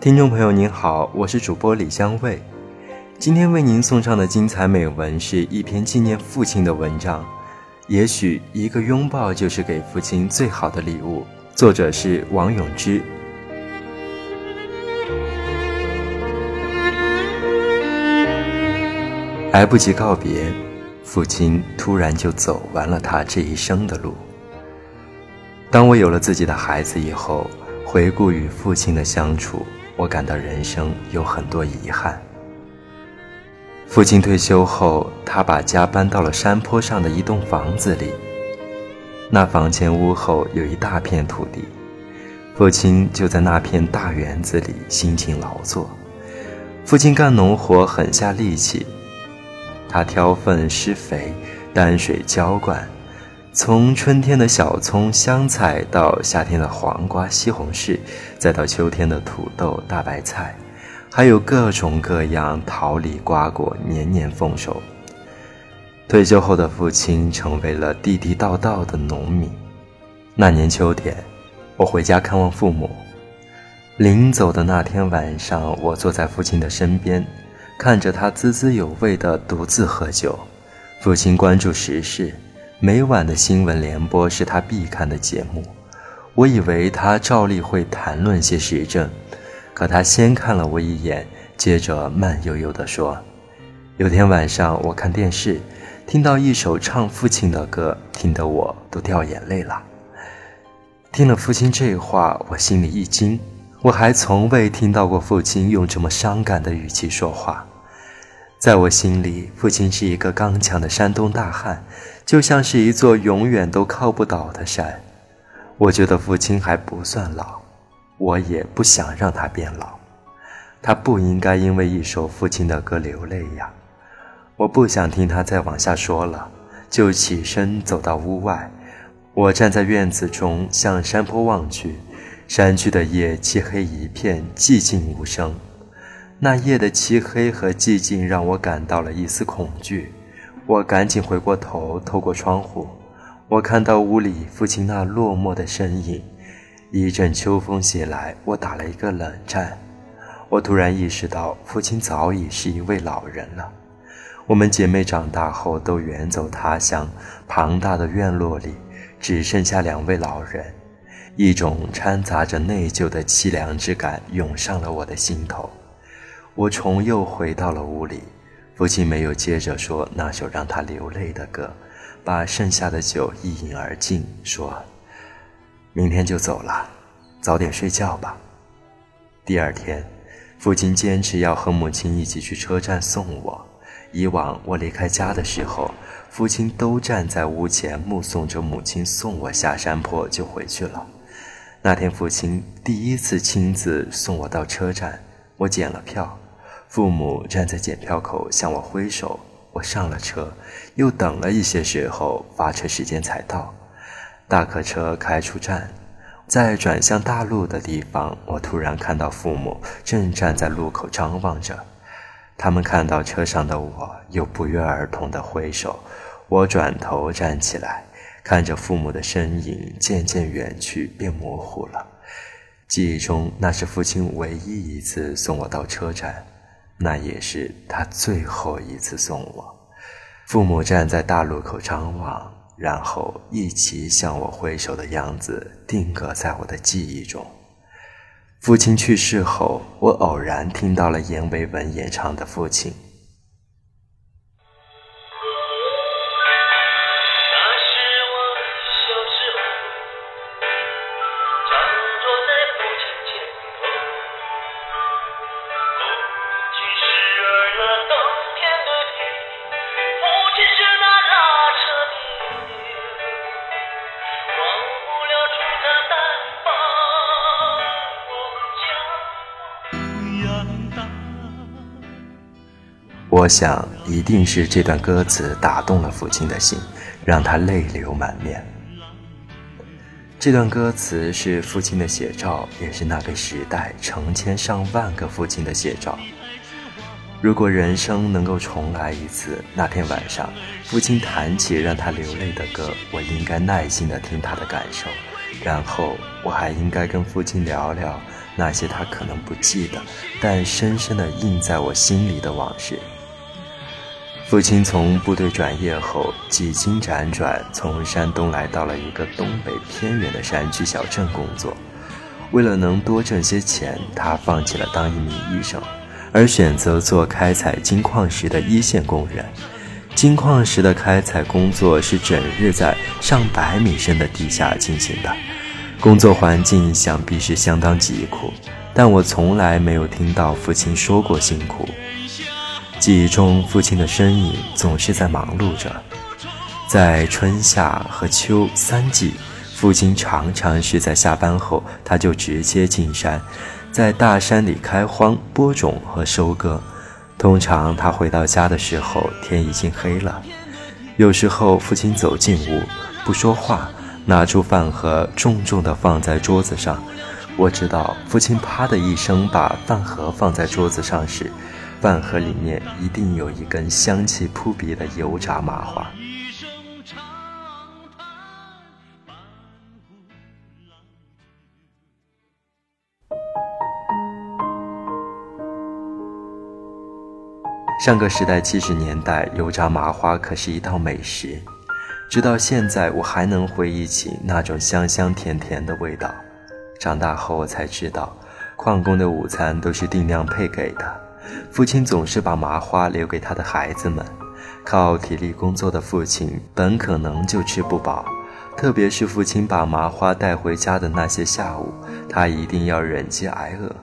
听众朋友您好，我是主播李香味。今天为您送上的精彩美文是一篇纪念父亲的文章。也许一个拥抱就是给父亲最好的礼物。作者是王永之。来不及告别，父亲突然就走完了他这一生的路。当我有了自己的孩子以后，回顾与父亲的相处。我感到人生有很多遗憾。父亲退休后，他把家搬到了山坡上的一栋房子里。那房前屋后有一大片土地，父亲就在那片大园子里辛勤劳作。父亲干农活很下力气，他挑粪施肥，担水浇灌。从春天的小葱、香菜，到夏天的黄瓜、西红柿，再到秋天的土豆、大白菜，还有各种各样桃李瓜果，年年丰收。退休后的父亲成为了地地道道的农民。那年秋天，我回家看望父母。临走的那天晚上，我坐在父亲的身边，看着他滋滋有味地独自喝酒。父亲关注时事。每晚的新闻联播是他必看的节目，我以为他照例会谈论些时政，可他先看了我一眼，接着慢悠悠地说：“有天晚上我看电视，听到一首唱父亲的歌，听得我都掉眼泪了。听了父亲这话，我心里一惊，我还从未听到过父亲用这么伤感的语气说话。”在我心里，父亲是一个刚强的山东大汉，就像是一座永远都靠不倒的山。我觉得父亲还不算老，我也不想让他变老。他不应该因为一首父亲的歌流泪呀。我不想听他再往下说了，就起身走到屋外。我站在院子中，向山坡望去，山区的夜漆黑一片，寂静无声。那夜的漆黑和寂静让我感到了一丝恐惧，我赶紧回过头，透过窗户，我看到屋里父亲那落寞的身影。一阵秋风袭来，我打了一个冷战。我突然意识到，父亲早已是一位老人了。我们姐妹长大后都远走他乡，庞大的院落里只剩下两位老人，一种掺杂着内疚的凄凉之感涌上了我的心头。我重又回到了屋里，父亲没有接着说那首让他流泪的歌，把剩下的酒一饮而尽，说：“明天就走了，早点睡觉吧。”第二天，父亲坚持要和母亲一起去车站送我。以往我离开家的时候，父亲都站在屋前目送着母亲送我下山坡就回去了。那天，父亲第一次亲自送我到车站，我检了票。父母站在检票口向我挥手，我上了车，又等了一些时候，发车时间才到。大客车开出站，在转向大路的地方，我突然看到父母正站在路口张望着。他们看到车上的我，又不约而同地挥手。我转头站起来，看着父母的身影渐渐远去，变模糊了。记忆中，那是父亲唯一一次送我到车站。那也是他最后一次送我。父母站在大路口张望，然后一起向我挥手的样子定格在我的记忆中。父亲去世后，我偶然听到了阎维文演唱的《父亲》。我想，一定是这段歌词打动了父亲的心，让他泪流满面。这段歌词是父亲的写照，也是那个时代成千上万个父亲的写照。如果人生能够重来一次，那天晚上，父亲弹起让他流泪的歌，我应该耐心地听他的感受，然后我还应该跟父亲聊聊。那些他可能不记得，但深深地印在我心里的往事。父亲从部队转业后，几经辗转，从山东来到了一个东北偏远的山区小镇工作。为了能多挣些钱，他放弃了当一名医生，而选择做开采金矿石的一线工人。金矿石的开采工作是整日在上百米深的地下进行的，工作环境想必是相当疾苦，但我从来没有听到父亲说过辛苦。记忆中，父亲的身影总是在忙碌着，在春夏和秋三季。父亲常常是在下班后，他就直接进山，在大山里开荒、播种和收割。通常他回到家的时候，天已经黑了。有时候父亲走进屋，不说话，拿出饭盒，重重地放在桌子上。我知道，父亲啪的一声把饭盒放在桌子上时，饭盒里面一定有一根香气扑鼻的油炸麻花。上个时代七十年代，油炸麻花可是一道美食，直到现在我还能回忆起那种香香甜甜的味道。长大后我才知道，矿工的午餐都是定量配给的，父亲总是把麻花留给他的孩子们。靠体力工作的父亲本可能就吃不饱，特别是父亲把麻花带回家的那些下午，他一定要忍饥挨饿。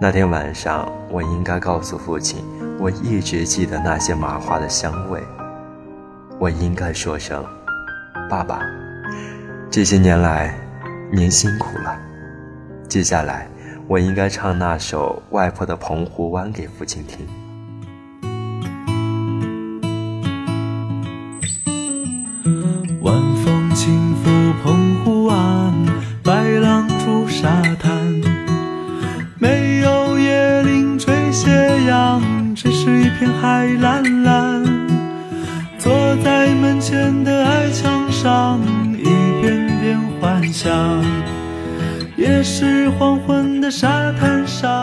那天晚上，我应该告诉父亲。我一直记得那些麻花的香味。我应该说声：“爸爸，这些年来，您辛苦了。”接下来，我应该唱那首《外婆的澎湖湾》给父亲听。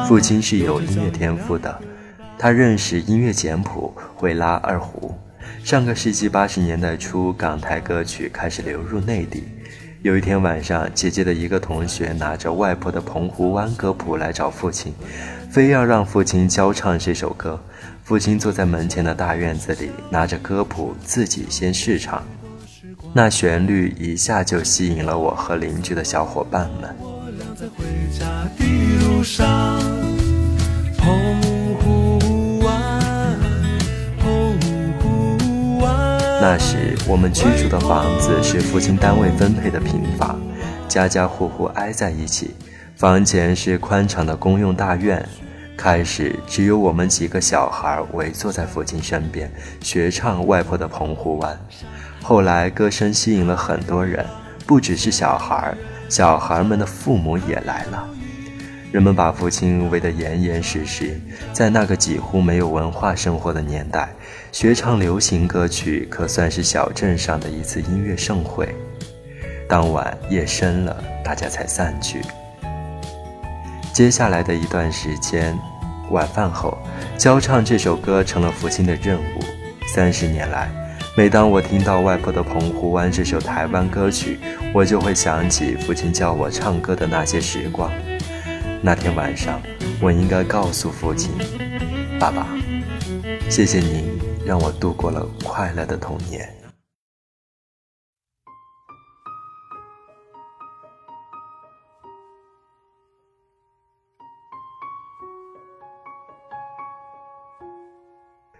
父亲是有音乐天赋的，他认识音乐简谱，会拉二胡。上个世纪八十年代初，港台歌曲开始流入内地。有一天晚上，姐姐的一个同学拿着外婆的《澎湖湾》歌谱来找父亲。非要让父亲教唱这首歌，父亲坐在门前的大院子里，拿着歌谱自己先试唱，那旋律一下就吸引了我和邻居的小伙伴们。家的路上那时我们居住的房子是父亲单位分配的平房，家家户户挨在一起，房前是宽敞的公用大院。开始只有我们几个小孩围坐在父亲身边学唱外婆的澎湖湾，后来歌声吸引了很多人，不只是小孩，小孩们的父母也来了。人们把父亲围得严严实实，在那个几乎没有文化生活的年代，学唱流行歌曲可算是小镇上的一次音乐盛会。当晚夜深了，大家才散去。接下来的一段时间，晚饭后，教唱这首歌成了父亲的任务。三十年来，每当我听到外婆的《澎湖湾》这首台湾歌曲，我就会想起父亲教我唱歌的那些时光。那天晚上，我应该告诉父亲：“爸爸，谢谢您让我度过了快乐的童年。”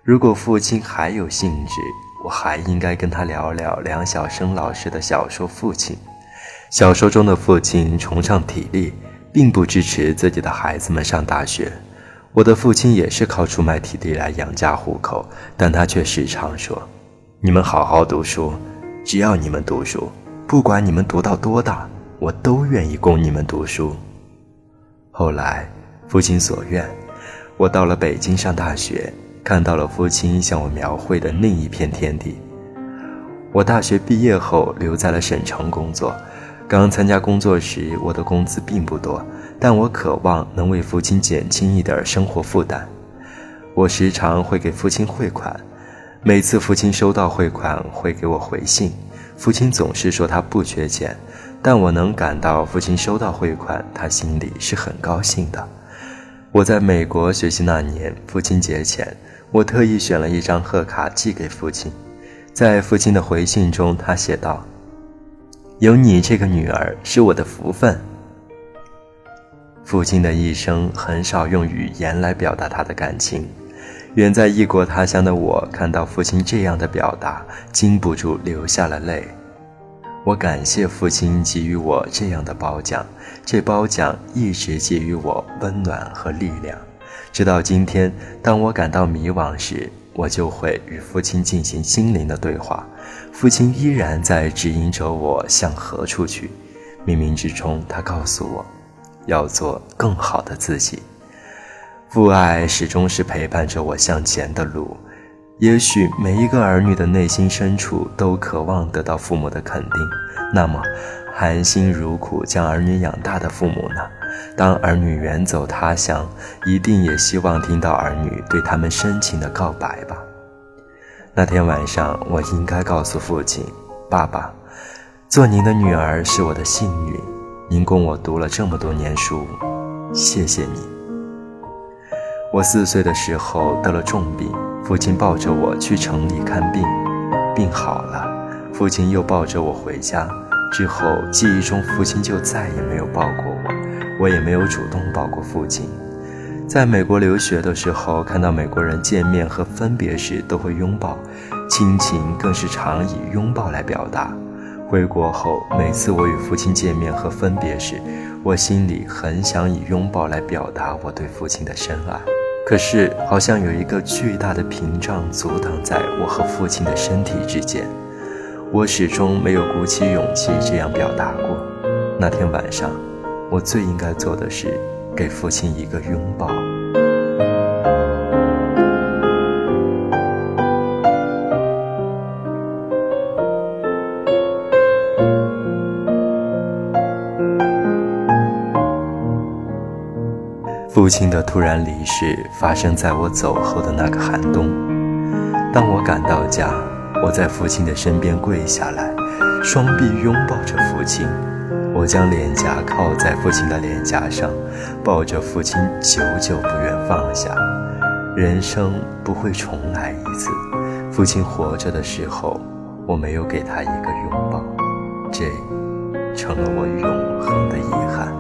如果父亲还有兴致，我还应该跟他聊聊梁晓声老师的小说《父亲》。小说中的父亲崇尚体力，并不支持自己的孩子们上大学。我的父亲也是靠出卖体力来养家糊口，但他却时常说：“你们好好读书，只要你们读书，不管你们读到多大，我都愿意供你们读书。”后来，父亲所愿，我到了北京上大学。看到了父亲向我描绘的另一片天地。我大学毕业后留在了省城工作，刚参加工作时，我的工资并不多，但我渴望能为父亲减轻一点生活负担。我时常会给父亲汇款，每次父亲收到汇款会给我回信。父亲总是说他不缺钱，但我能感到父亲收到汇款，他心里是很高兴的。我在美国学习那年，父亲节前，我特意选了一张贺卡寄给父亲。在父亲的回信中，他写道：“有你这个女儿是我的福分。”父亲的一生很少用语言来表达他的感情。远在异国他乡的我，看到父亲这样的表达，禁不住流下了泪。我感谢父亲给予我这样的褒奖，这褒奖一直给予我温暖和力量。直到今天，当我感到迷惘时，我就会与父亲进行心灵的对话，父亲依然在指引着我向何处去。冥冥之中，他告诉我，要做更好的自己。父爱始终是陪伴着我向前的路。也许每一个儿女的内心深处都渴望得到父母的肯定。那么，含辛茹苦将儿女养大的父母呢？当儿女远走他乡，一定也希望听到儿女对他们深情的告白吧。那天晚上，我应该告诉父亲：“爸爸，做您的女儿是我的幸运，您供我读了这么多年书，谢谢你。”我四岁的时候得了重病，父亲抱着我去城里看病，病好了，父亲又抱着我回家。之后记忆中，父亲就再也没有抱过，我也没有主动抱过父亲。在美国留学的时候，看到美国人见面和分别时都会拥抱，亲情更是常以拥抱来表达。回国后，每次我与父亲见面和分别时，我心里很想以拥抱来表达我对父亲的深爱。可是，好像有一个巨大的屏障阻挡在我和父亲的身体之间，我始终没有鼓起勇气这样表达过。那天晚上，我最应该做的是给父亲一个拥抱。父亲的突然离世发生在我走后的那个寒冬。当我赶到家，我在父亲的身边跪下来，双臂拥抱着父亲。我将脸颊靠在父亲的脸颊上，抱着父亲，久久不愿放下。人生不会重来一次，父亲活着的时候，我没有给他一个拥抱，这成了我永恒的遗憾。